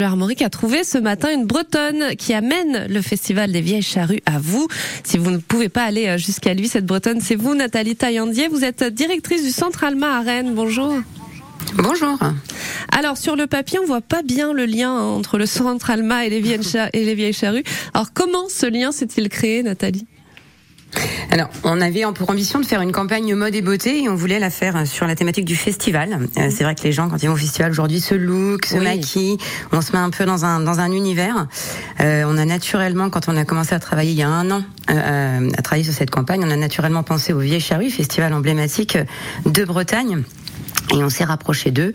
Armorique a trouvé ce matin une Bretonne qui amène le festival des Vieilles Charrues à vous. Si vous ne pouvez pas aller euh, jusqu'à lui, cette Bretonne, c'est vous, Nathalie Taillandier. Vous êtes directrice du Centre Alma à Rennes. Bonjour. Bonjour. Alors sur le papier, on voit pas bien le lien entre le Centre Alma et les Vieilles, et les Vieilles Charrues. Alors comment ce lien s'est-il créé, Nathalie? Alors, on avait pour ambition de faire une campagne mode et beauté et on voulait la faire sur la thématique du festival. Euh, c'est vrai que les gens, quand ils vont au festival aujourd'hui, se look, se maquillent, on se met un peu dans un dans un univers. Euh, on a naturellement, quand on a commencé à travailler il y a un an, euh, à travailler sur cette campagne, on a naturellement pensé au Vieille Charrue, festival emblématique de Bretagne. Et on s'est rapproché d'eux.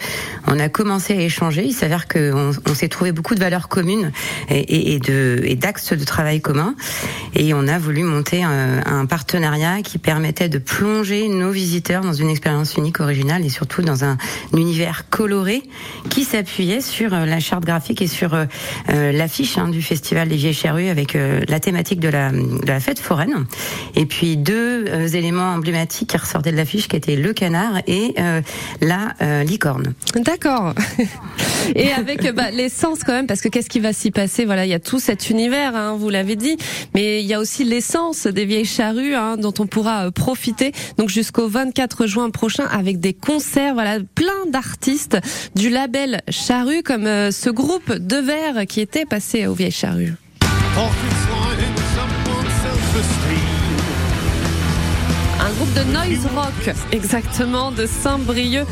On a commencé à échanger. Il s'avère qu'on on, s'est trouvé beaucoup de valeurs communes et, d'axes de travail communs. Et on a voulu monter un, partenariat qui permettait de plonger nos visiteurs dans une expérience unique, originale et surtout dans un, univers coloré qui s'appuyait sur euh, la charte graphique et sur euh, euh, l'affiche hein, du festival des Vieilles Charrues avec la thématique de la, de la fête foraine. Et puis deux éléments emblématiques qui ressortaient de l'affiche qui étaient le canard et la euh, licorne. D'accord. Et avec bah, l'essence quand même, parce que qu'est-ce qui va s'y passer? Voilà, il y a tout cet univers, hein, vous l'avez dit, mais il y a aussi l'essence des vieilles charrues hein, dont on pourra euh, profiter. Donc jusqu'au 24 juin prochain avec des concerts, voilà, plein d'artistes du label Charrue, comme euh, ce groupe de verre qui était passé aux vieilles charrues un groupe de noise rock, exactement, de Saint-Brieuc.